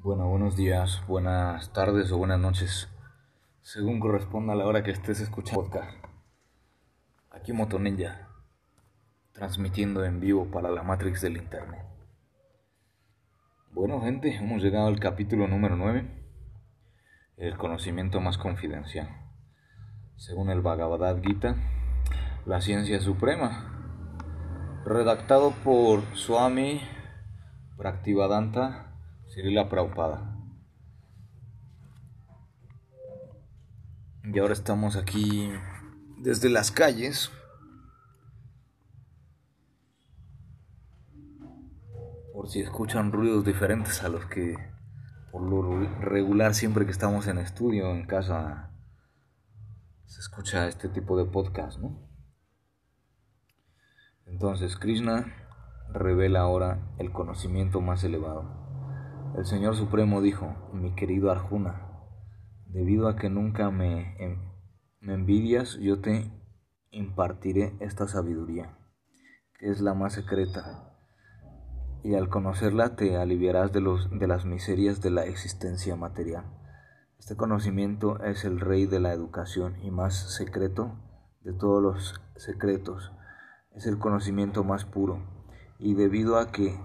Bueno, buenos días, buenas tardes o buenas noches, según corresponda a la hora que estés escuchando podcast. Aquí Moto Ninja, transmitiendo en vivo para la Matrix del Internet. Bueno, gente, hemos llegado al capítulo número 9, el conocimiento más confidencial. Según el Bhagavad Gita, la ciencia suprema, redactado por Swami Praktivadanta la Prabhupada. Y ahora estamos aquí desde las calles. Por si escuchan ruidos diferentes a los que por lo regular siempre que estamos en estudio, en casa, se escucha este tipo de podcast, ¿no? Entonces Krishna revela ahora el conocimiento más elevado. El Señor Supremo dijo, mi querido Arjuna, debido a que nunca me, me envidias, yo te impartiré esta sabiduría, que es la más secreta, y al conocerla te aliviarás de, los, de las miserias de la existencia material. Este conocimiento es el rey de la educación y más secreto de todos los secretos. Es el conocimiento más puro, y debido a que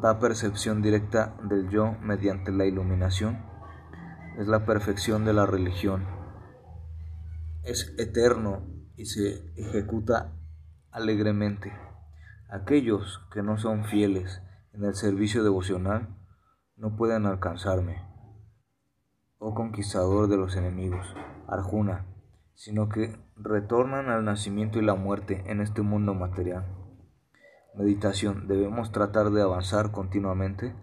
da percepción directa del yo mediante la iluminación, es la perfección de la religión. Es eterno y se ejecuta alegremente. Aquellos que no son fieles en el servicio devocional no pueden alcanzarme, oh conquistador de los enemigos, Arjuna, sino que retornan al nacimiento y la muerte en este mundo material. Meditación. Debemos tratar de avanzar continuamente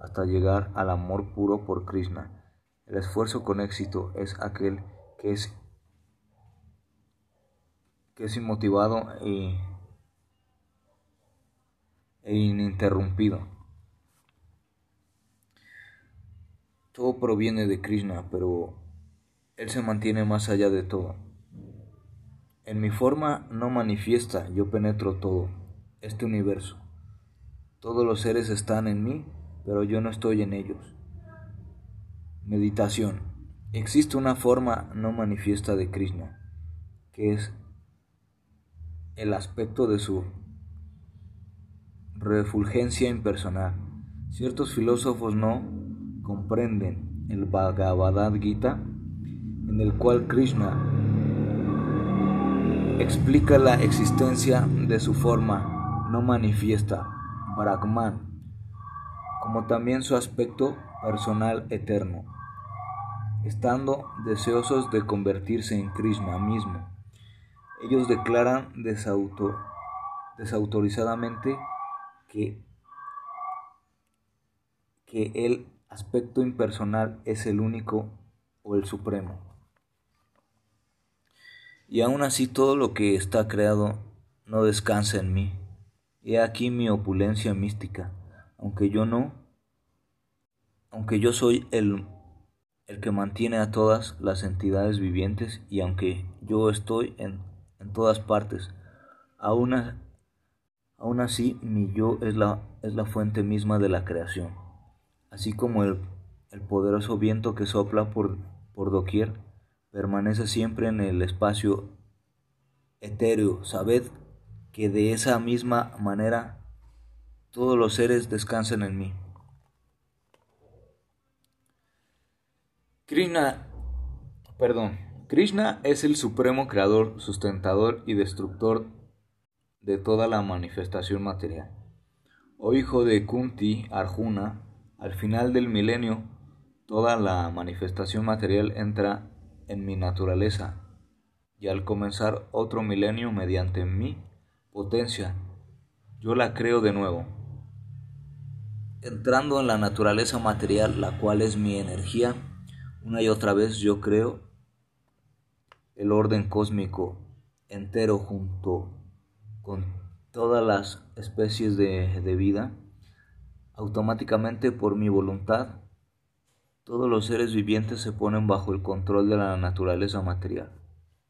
hasta llegar al amor puro por Krishna. El esfuerzo con éxito es aquel que es, que es inmotivado e, e ininterrumpido. Todo proviene de Krishna, pero Él se mantiene más allá de todo. En mi forma no manifiesta, yo penetro todo este universo. Todos los seres están en mí, pero yo no estoy en ellos. Meditación. Existe una forma no manifiesta de Krishna, que es el aspecto de su refulgencia impersonal. Ciertos filósofos no comprenden el Bhagavad Gita, en el cual Krishna explica la existencia de su forma no manifiesta, Brahman, como también su aspecto personal eterno, estando deseosos de convertirse en Krishna mismo. Ellos declaran desautorizadamente que, que el aspecto impersonal es el único o el supremo. Y aún así todo lo que está creado no descansa en mí. He aquí mi opulencia mística, aunque yo no, aunque yo soy el, el que mantiene a todas las entidades vivientes y aunque yo estoy en, en todas partes, aún, aún así mi yo es la, es la fuente misma de la creación, así como el, el poderoso viento que sopla por, por doquier, permanece siempre en el espacio etéreo, sabed que de esa misma manera todos los seres descansan en mí. Krishna, perdón, Krishna es el supremo creador, sustentador y destructor de toda la manifestación material. Oh hijo de Kunti, Arjuna, al final del milenio, toda la manifestación material entra en mi naturaleza, y al comenzar otro milenio mediante mí, potencia, yo la creo de nuevo. Entrando en la naturaleza material, la cual es mi energía, una y otra vez yo creo el orden cósmico entero junto con todas las especies de, de vida, automáticamente por mi voluntad, todos los seres vivientes se ponen bajo el control de la naturaleza material.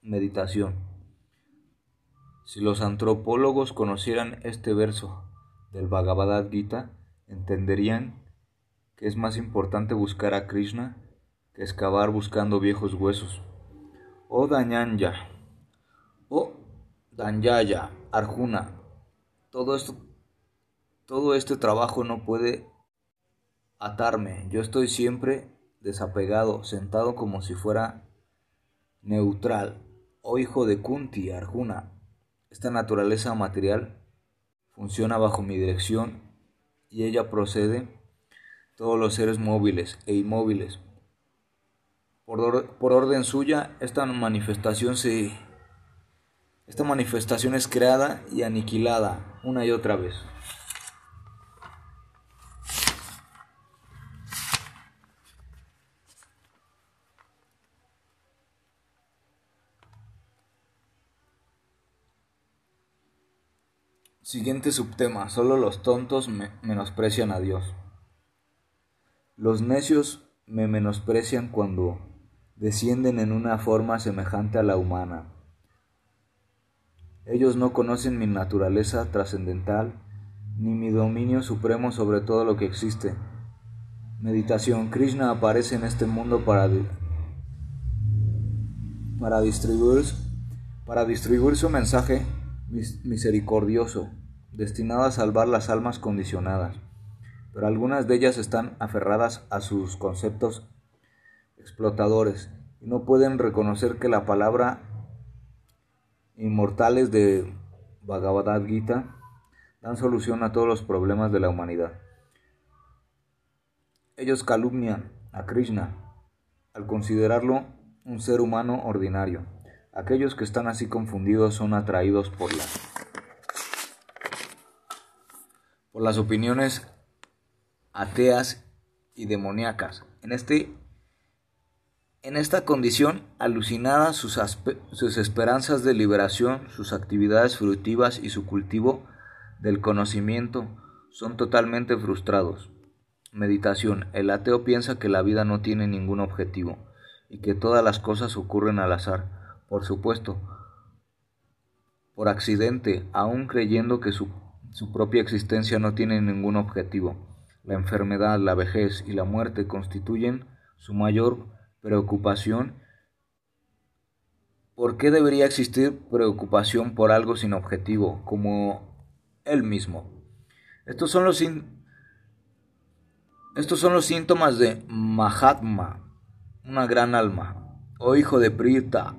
Meditación. Si los antropólogos conocieran este verso del Bhagavad Gita, entenderían que es más importante buscar a Krishna que excavar buscando viejos huesos. Oh Dañanya, oh Danyaya, Arjuna, todo esto, todo este trabajo no puede atarme. Yo estoy siempre desapegado, sentado como si fuera neutral. Oh hijo de Kunti, Arjuna, esta naturaleza material funciona bajo mi dirección y ella procede todos los seres móviles e inmóviles. Por, por orden suya, esta manifestación se esta manifestación es creada y aniquilada una y otra vez. Siguiente subtema. Solo los tontos me menosprecian a Dios. Los necios me menosprecian cuando descienden en una forma semejante a la humana ellos no conocen mi naturaleza trascendental ni mi dominio supremo sobre todo lo que existe. Meditación. Krishna aparece en este mundo para, para, distribuir, para distribuir su mensaje misericordioso, destinado a salvar las almas condicionadas. Pero algunas de ellas están aferradas a sus conceptos explotadores y no pueden reconocer que la palabra inmortales de Bhagavad Gita dan solución a todos los problemas de la humanidad. Ellos calumnian a Krishna al considerarlo un ser humano ordinario. Aquellos que están así confundidos son atraídos por las, las opiniones ateas y demoníacas. En este en esta condición, alucinadas sus, sus, esperanzas de liberación, sus actividades fructivas y su cultivo del conocimiento son totalmente frustrados. Meditación. El ateo piensa que la vida no tiene ningún objetivo y que todas las cosas ocurren al azar. Por supuesto, por accidente, aun creyendo que su, su propia existencia no tiene ningún objetivo. La enfermedad, la vejez y la muerte constituyen su mayor preocupación. ¿Por qué debería existir preocupación por algo sin objetivo, como él mismo? Estos son los, Estos son los síntomas de Mahatma, una gran alma, o hijo de Prita,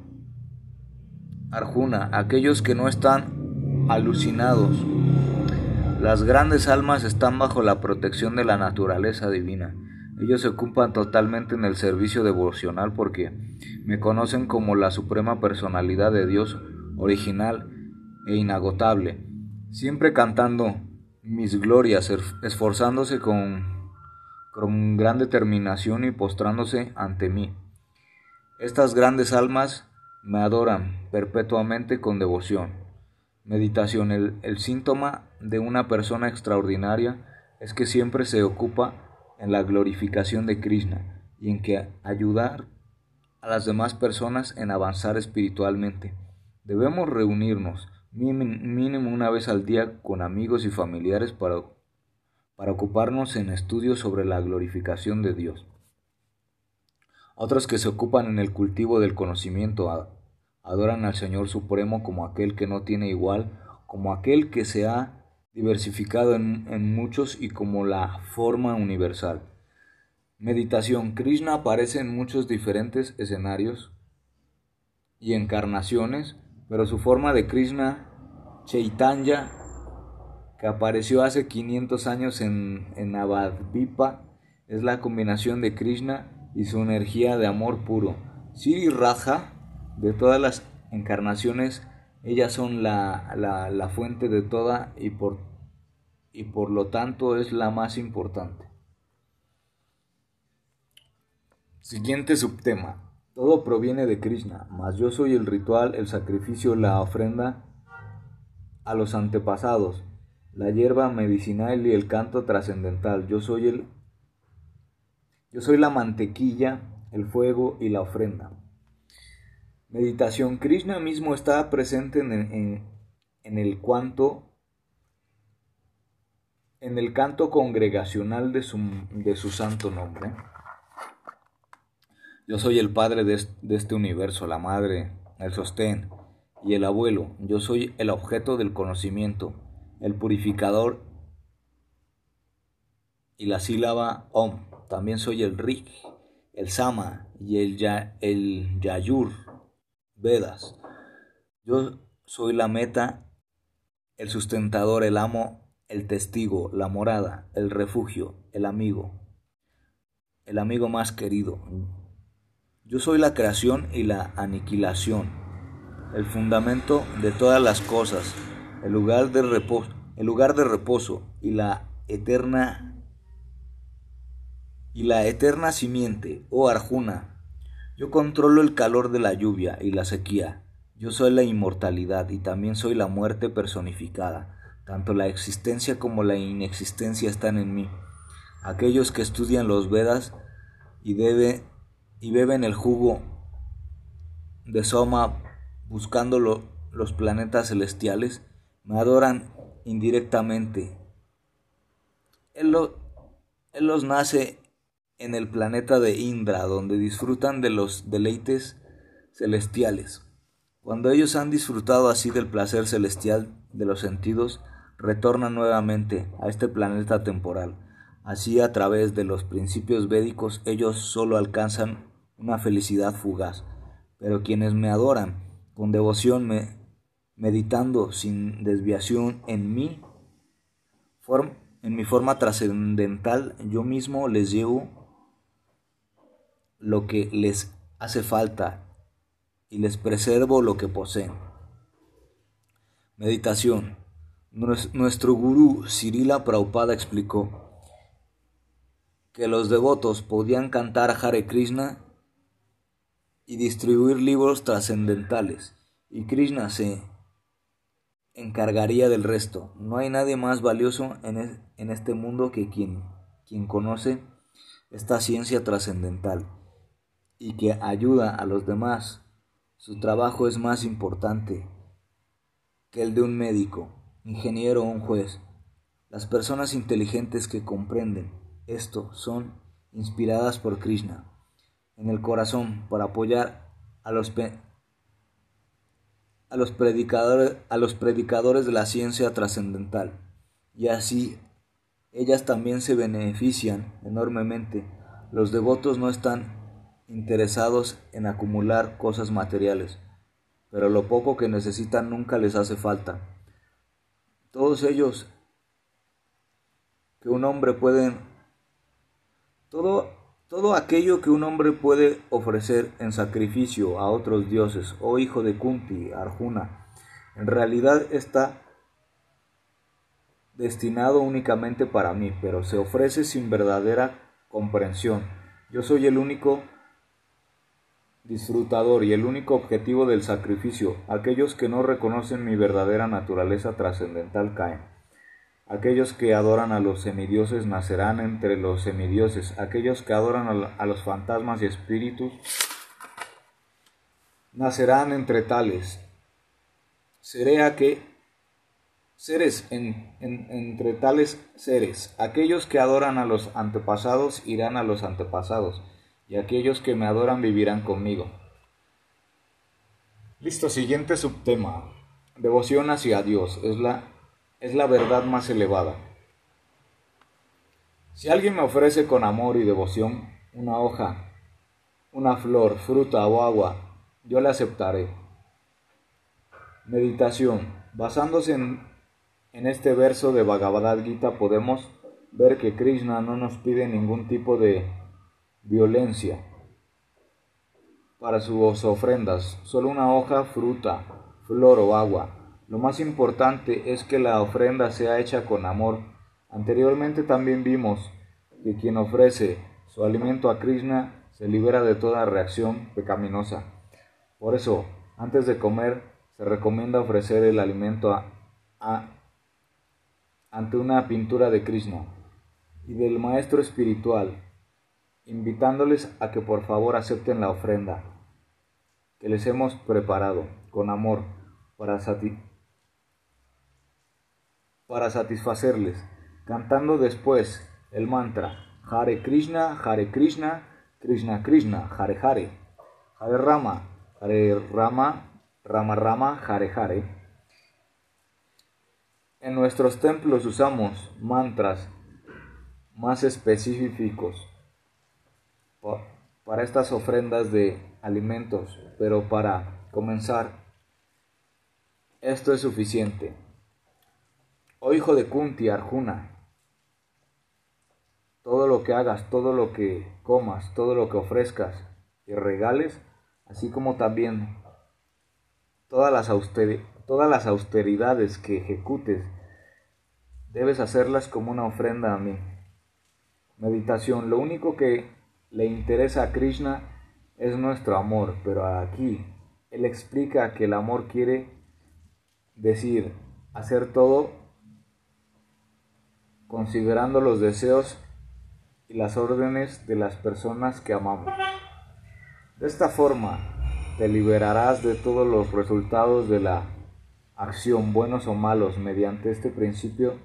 Arjuna, aquellos que no están alucinados. Las grandes almas están bajo la protección de la naturaleza divina ellos se ocupan totalmente en el servicio devocional porque me conocen como la suprema personalidad de Dios original e inagotable, siempre cantando mis glorias, esforzándose con, con gran determinación y postrándose ante mí. Estas grandes almas me adoran perpetuamente con devoción. Meditación. El, el síntoma de una persona extraordinaria es que siempre se ocupa en la glorificación de Krishna y en que ayudar a las demás personas en avanzar espiritualmente. Debemos reunirnos mínimo una vez al día con amigos y familiares para, para ocuparnos en estudios sobre la glorificación de Dios. Otros que se ocupan en el cultivo del conocimiento adoran al Señor Supremo como aquel que no tiene igual, como aquel que se ha diversificado en, muchos y como la forma universal. Meditación. Krishna aparece en muchos diferentes escenarios y encarnaciones, pero su forma de Krishna Chaitanya, que apareció hace 500 años en, en Navadvipa, es la combinación de Krishna y su energía de amor puro. Siri Raja, de todas las encarnaciones, ellas son la, la, fuente de toda y por, y por lo tanto es la más importante. Siguiente subtema. Todo proviene de Krishna, mas yo soy el ritual, el sacrificio, la ofrenda a los antepasados, la hierba medicinal y el canto trascendental. Yo soy el yo soy la mantequilla, el fuego y la ofrenda. Meditación. Krishna mismo está presente en, el cuanto en el canto congregacional de su, de su santo nombre. Yo soy el padre de, de este universo, la madre, el sostén y el abuelo. Yo soy el objeto del conocimiento, el purificador y la sílaba Om. También soy el Rik, el Sama y el, ya, el Yayur, Vedas. Yo soy la meta, el sustentador, el amo, el testigo, la morada, el refugio, el amigo, el amigo más querido. Yo soy la creación y la aniquilación, el fundamento de todas las cosas, el lugar de reposo, el lugar de reposo y la eterna y la eterna simiente, oh Arjuna. Yo controlo el calor de la lluvia y la sequía. Yo soy la inmortalidad y también soy la muerte personificada. Tanto la existencia como la inexistencia están en mí. Aquellos que estudian los Vedas y, y beben el jugo de Soma buscando los planetas celestiales, me adoran indirectamente. Él, él los nace en el planeta de Indra, donde disfrutan de los deleites celestiales. Cuando ellos han disfrutado así del placer celestial de los sentidos, retornan nuevamente a este planeta temporal. Así a través de los principios védicos ellos solo alcanzan una felicidad fugaz. Pero quienes me adoran con devoción, me, meditando sin desviación en mí, en mi forma trascendental, yo mismo les llevo lo que les hace falta y les preservo lo que poseen. Meditación. Nuestro gurú Sirila Prabhupada explicó que los devotos podían cantar Hare Krishna y distribuir libros trascendentales, y Krishna se encargaría del resto. No hay nadie más valioso en, en este mundo que quien, quien conoce esta ciencia trascendental y que ayuda a los demás, su trabajo es más importante que el de un médico, ingeniero o un juez. Las personas inteligentes que comprenden esto son inspiradas por Krishna en el corazón para apoyar a los, a los, predicadores, a los predicadores de la ciencia trascendental y así ellas también se benefician enormemente. Los devotos no están interesados en acumular cosas materiales, pero lo poco que necesitan nunca les hace falta. Todos ellos que un hombre puede todo todo aquello que un hombre puede ofrecer en sacrificio a otros dioses, oh hijo de Kunti, Arjuna, en realidad está destinado únicamente para mí, pero se ofrece sin verdadera comprensión. Yo soy el único disfrutador y el único objetivo del sacrificio, aquellos que no reconocen mi verdadera naturaleza trascendental caen. Aquellos que adoran a los semidioses nacerán entre los semidioses, aquellos que adoran a los fantasmas y espíritus nacerán entre tales. Seré que seres entre tales seres, aquellos que adoran a los antepasados irán a los antepasados y aquellos que me adoran vivirán conmigo. Listo, siguiente subtema. Devoción hacia Dios es la, es la verdad más elevada. Si alguien me ofrece con amor y devoción una hoja, una flor, fruta o agua, yo le aceptaré. Meditación. Basándose en, en este verso de Bhagavad Gita podemos ver que Krishna no nos pide ningún tipo de violencia para sus ofrendas, solo una hoja, fruta, flor o agua. Lo más importante es que la ofrenda sea hecha con amor. Anteriormente también vimos que quien ofrece su alimento a Krishna se libera de toda reacción pecaminosa. Por eso, antes de comer, se recomienda ofrecer el alimento a, ante una pintura de Krishna y del maestro espiritual invitándoles a que por favor acepten la ofrenda que les hemos preparado con amor para, para satisfacerles. cantando después el mantra Hare Krishna, Hare Krishna, Krishna Krishna, Hare Hare, Hare Rama, Hare Rama, Rama Rama, Hare Hare. En nuestros templos usamos mantras más específicos para estas ofrendas de alimentos, pero para comenzar, esto es suficiente. Oh hijo de Kunti, Arjuna, todo lo que hagas, todo lo que comas, todo lo que ofrezcas y regales, así como también todas las, austeridades que ejecutes, debes hacerlas como una ofrenda a mí. Meditación, lo único que le interesa a Krishna es nuestro amor, pero aquí él explica que el amor quiere decir hacer todo considerando los deseos y las órdenes de las personas que amamos. De esta forma, te liberarás de todos los resultados de la acción, buenos o malos, mediante este principio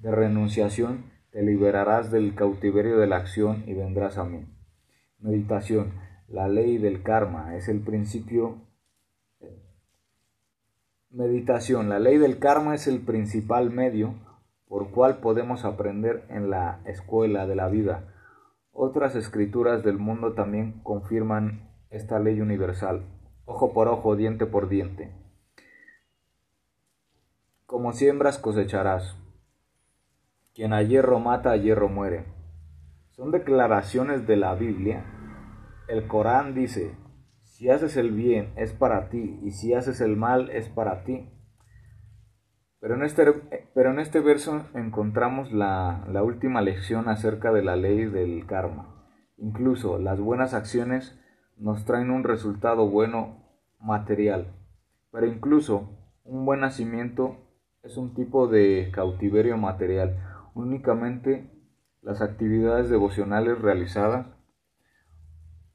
de renunciación, te liberarás del cautiverio de la acción y vendrás a mí. Meditación. La ley del karma es el principio. Meditación. La ley del karma es el principal medio por cual podemos aprender en la escuela de la vida. Otras escrituras del mundo también confirman esta ley universal. Ojo por ojo, diente por diente. Como siembras cosecharás. Quien a hierro mata, a hierro muere son declaraciones de la Biblia. El Corán dice, si haces el bien es para ti y si haces el mal es para ti. Pero en este, pero en este verso encontramos la, la última lección acerca de la ley del karma. Incluso las buenas acciones nos traen un resultado bueno material, pero incluso un buen nacimiento es un tipo de cautiverio material. Únicamente las actividades devocionales realizadas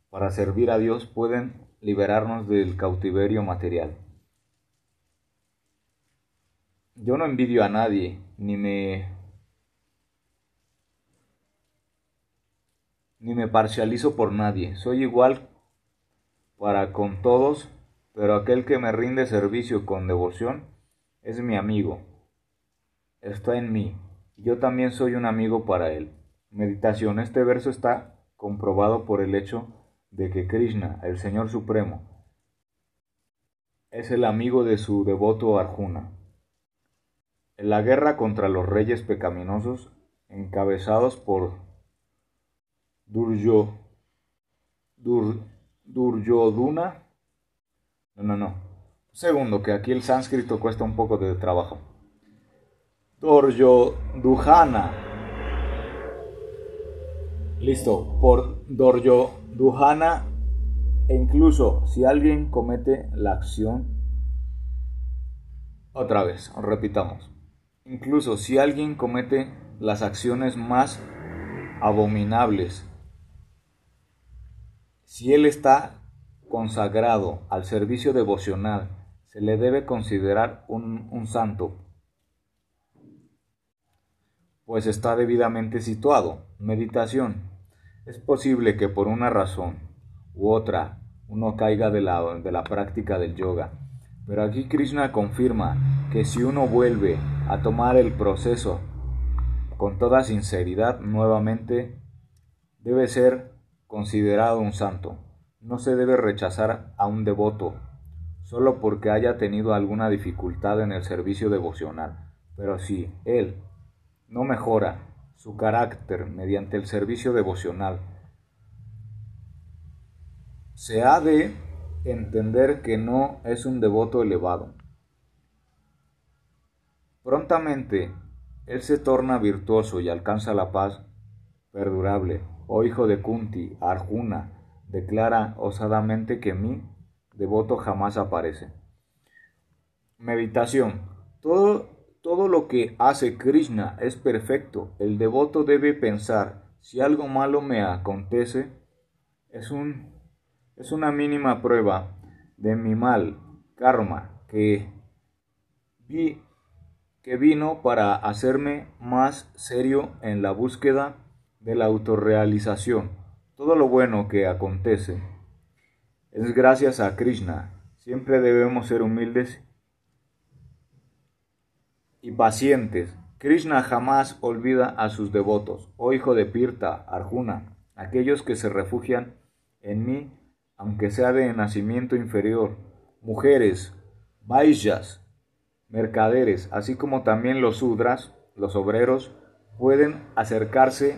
para servir a Dios pueden liberarnos del cautiverio material. Yo no envidio a nadie, ni me ni me parcializo por nadie. Soy igual para con todos, pero aquel que me rinde servicio con devoción es mi amigo. Está en mí. Yo también soy un amigo para él. Meditación. Este verso está comprobado por el hecho de que Krishna, el Señor Supremo, es el amigo de su devoto Arjuna. En la guerra contra los reyes pecaminosos, encabezados por Duryo, Dur, Duryodhuna, no, no, no, segundo, que aquí el sánscrito cuesta un poco de trabajo. Duryodhana Listo, por Doryo Duhana e incluso si alguien comete la acción, otra vez, repitamos, incluso si alguien comete las acciones más abominables, si él está consagrado al servicio devocional, se le debe considerar un santo, pues está debidamente situado. Meditación. Es posible que por una razón u otra uno caiga de la, de la práctica del yoga, pero aquí Krishna confirma que si uno vuelve a tomar el proceso con toda sinceridad nuevamente, debe ser considerado un santo. No se debe rechazar a un devoto solo porque haya tenido alguna dificultad en el servicio devocional, pero si él no mejora su carácter mediante el servicio devocional. Se ha de entender que no es un devoto elevado. Prontamente, él se torna virtuoso y alcanza la paz perdurable. Oh hijo de Kunti, Arjuna, declara osadamente que mi devoto jamás aparece. Meditación. Todo todo lo que hace Krishna es perfecto. El devoto debe pensar, si algo malo me acontece, es, un, es una mínima prueba de mi mal karma que vi que vino para hacerme más serio en la búsqueda de la autorrealización. Todo lo bueno que acontece es gracias a Krishna. Siempre debemos ser humildes y pacientes. Krishna jamás olvida a sus devotos. Oh hijo de Pirta, Arjuna, aquellos que se refugian en mí, aunque sea de nacimiento inferior, mujeres, vaishyas, mercaderes, así como también los sudras, los obreros, pueden acercarse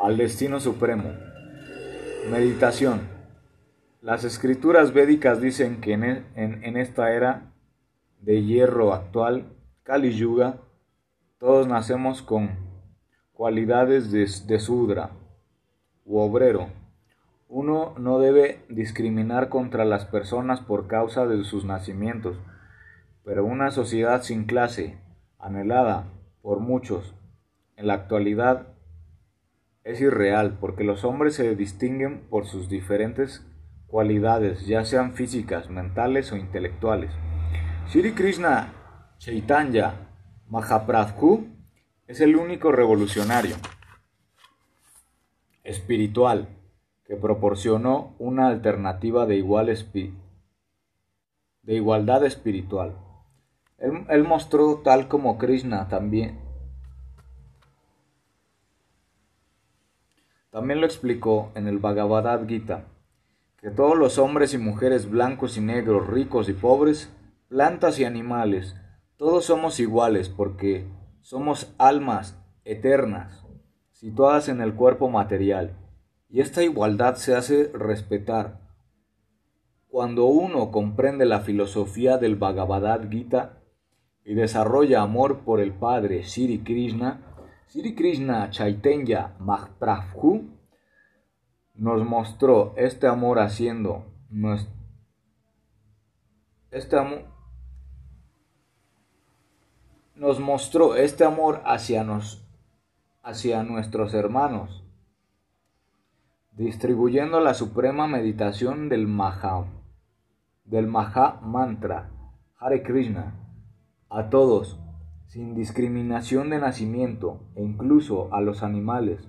al destino supremo. Meditación. Las escrituras védicas dicen que en, e, esta era de hierro actual, Kali Yuga, todos nacemos con cualidades de, de sudra u obrero. Uno no debe discriminar contra las personas por causa de sus nacimientos, pero una sociedad sin clase, anhelada por muchos, en la actualidad es irreal porque los hombres se distinguen por sus diferentes cualidades, ya sean físicas, mentales o intelectuales. Sri Krishna Chaitanya Mahaprabhu es el único revolucionario espiritual que proporcionó una alternativa de, igual de igualdad espiritual. Él, él mostró, tal como Krishna también También lo explicó en el Bhagavad Gita, que todos los hombres y mujeres blancos y negros, ricos y pobres, plantas y animales, todos somos iguales porque somos almas eternas, situadas en el cuerpo material, y esta igualdad se hace respetar. Cuando uno comprende la filosofía del Bhagavad Gita y desarrolla amor por el Padre Sri Krishna, Sri Krishna Chaitanya Mahaprabhu nos mostró este amor haciendo este amor nos mostró este amor hacia, nos, hacia nuestros hermanos, distribuyendo la suprema meditación del Maha, del Maha Mantra, Hare Krishna, a todos sin discriminación de nacimiento e incluso a los animales.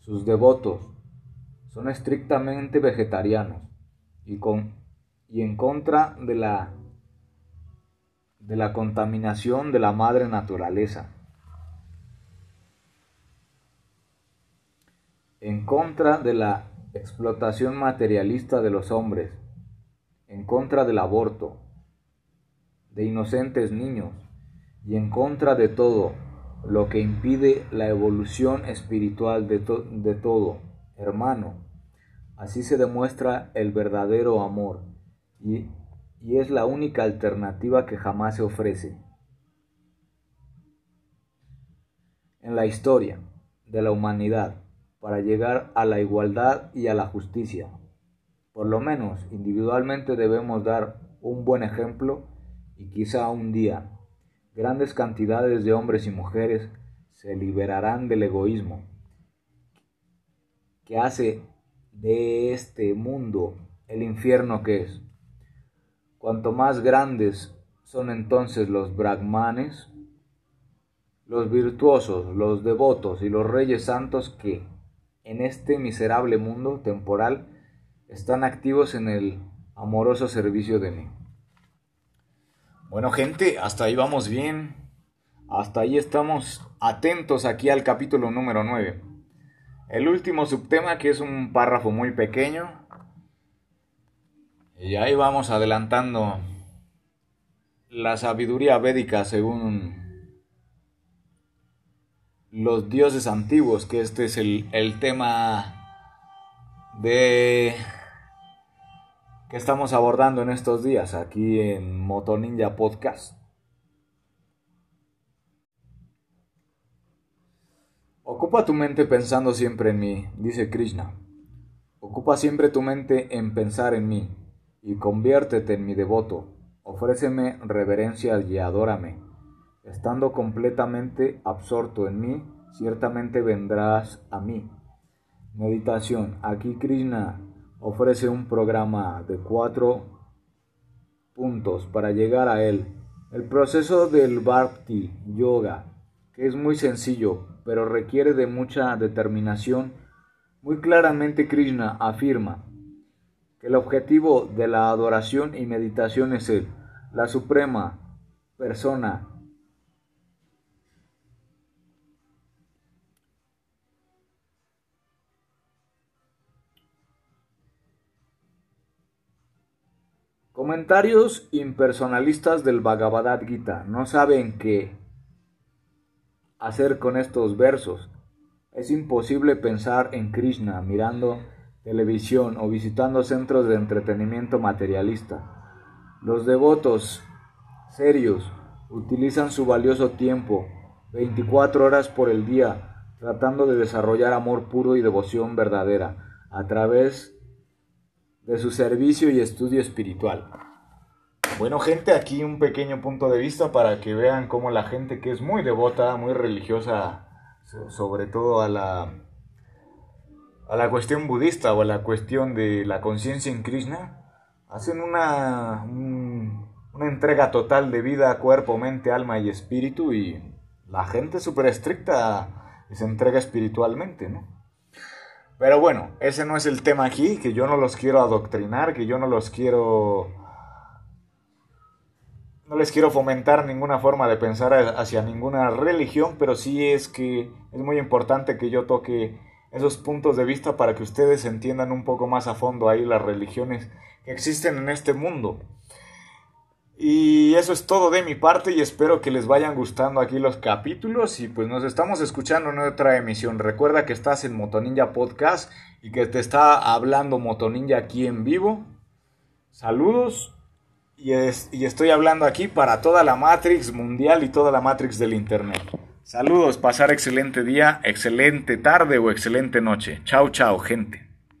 Sus devotos son estrictamente vegetarianos y, con, y en contra de la, de la contaminación de la madre naturaleza. En contra de la explotación materialista de los hombres, en contra del aborto, de inocentes niños, y en contra de todo lo que impide la evolución espiritual de, de todo, hermano. Así se demuestra el verdadero amor y, y es la única alternativa que jamás se ofrece. En la historia de la humanidad para llegar a la igualdad y a la justicia. Por lo menos individualmente debemos dar un buen ejemplo y quizá un día grandes cantidades de hombres y mujeres se liberarán del egoísmo que hace de este mundo el infierno que es. Cuanto más grandes son entonces los brahmanes, los virtuosos, los devotos y los reyes santos que en este miserable mundo temporal están activos en el amoroso servicio de mí. Bueno gente, hasta ahí vamos bien. Hasta ahí estamos atentos aquí al capítulo número 9. El último subtema que es un párrafo muy pequeño. Y ahí vamos adelantando la sabiduría védica según los dioses antiguos, que este es el, el tema de que estamos abordando en estos días aquí en Moto Ninja Podcast. Ocupa tu mente pensando siempre en mí, dice Krishna. Ocupa siempre tu mente en pensar en mí y conviértete en mi devoto. Ofréceme reverencia y adórame. Estando completamente absorto en mí, ciertamente vendrás a mí. Meditación. Aquí Krishna ofrece un programa de cuatro puntos para llegar a él. El proceso del Bhakti Yoga, que es muy sencillo, pero requiere de mucha determinación, muy claramente Krishna afirma el objetivo de la adoración y meditación es Él, la suprema persona Comentarios impersonalistas del Bhagavad Gita no saben qué hacer con estos versos. Es imposible pensar en Krishna mirando televisión o visitando centros de entretenimiento materialista. Los devotos serios utilizan su valioso tiempo, 24 horas por el día, tratando de desarrollar amor puro y devoción verdadera a través de su servicio y estudio espiritual. Bueno gente, aquí un pequeño punto de vista para que vean cómo la gente que es muy devota, muy religiosa, sobre todo a la, a la cuestión budista o a la cuestión de la conciencia en Krishna, hacen una, una entrega total de vida, cuerpo, mente, alma y espíritu y la gente súper estricta se entrega espiritualmente, ¿no? Pero bueno, ese no es el tema aquí, que yo no los quiero adoctrinar, que yo no los quiero... No les quiero fomentar ninguna forma de pensar hacia ninguna religión, pero sí es que es muy importante que yo toque esos puntos de vista para que ustedes entiendan un poco más a fondo ahí las religiones que existen en este mundo. Y eso es todo de mi parte y espero que les vayan gustando aquí los capítulos y pues nos estamos escuchando en otra emisión. Recuerda que estás en Motoninja Podcast y que te está hablando Motoninja aquí en vivo. Saludos y, y estoy hablando aquí para toda la Matrix mundial y toda la Matrix del Internet. Saludos, pasar excelente día, excelente tarde o excelente noche. Chao, chao, gente.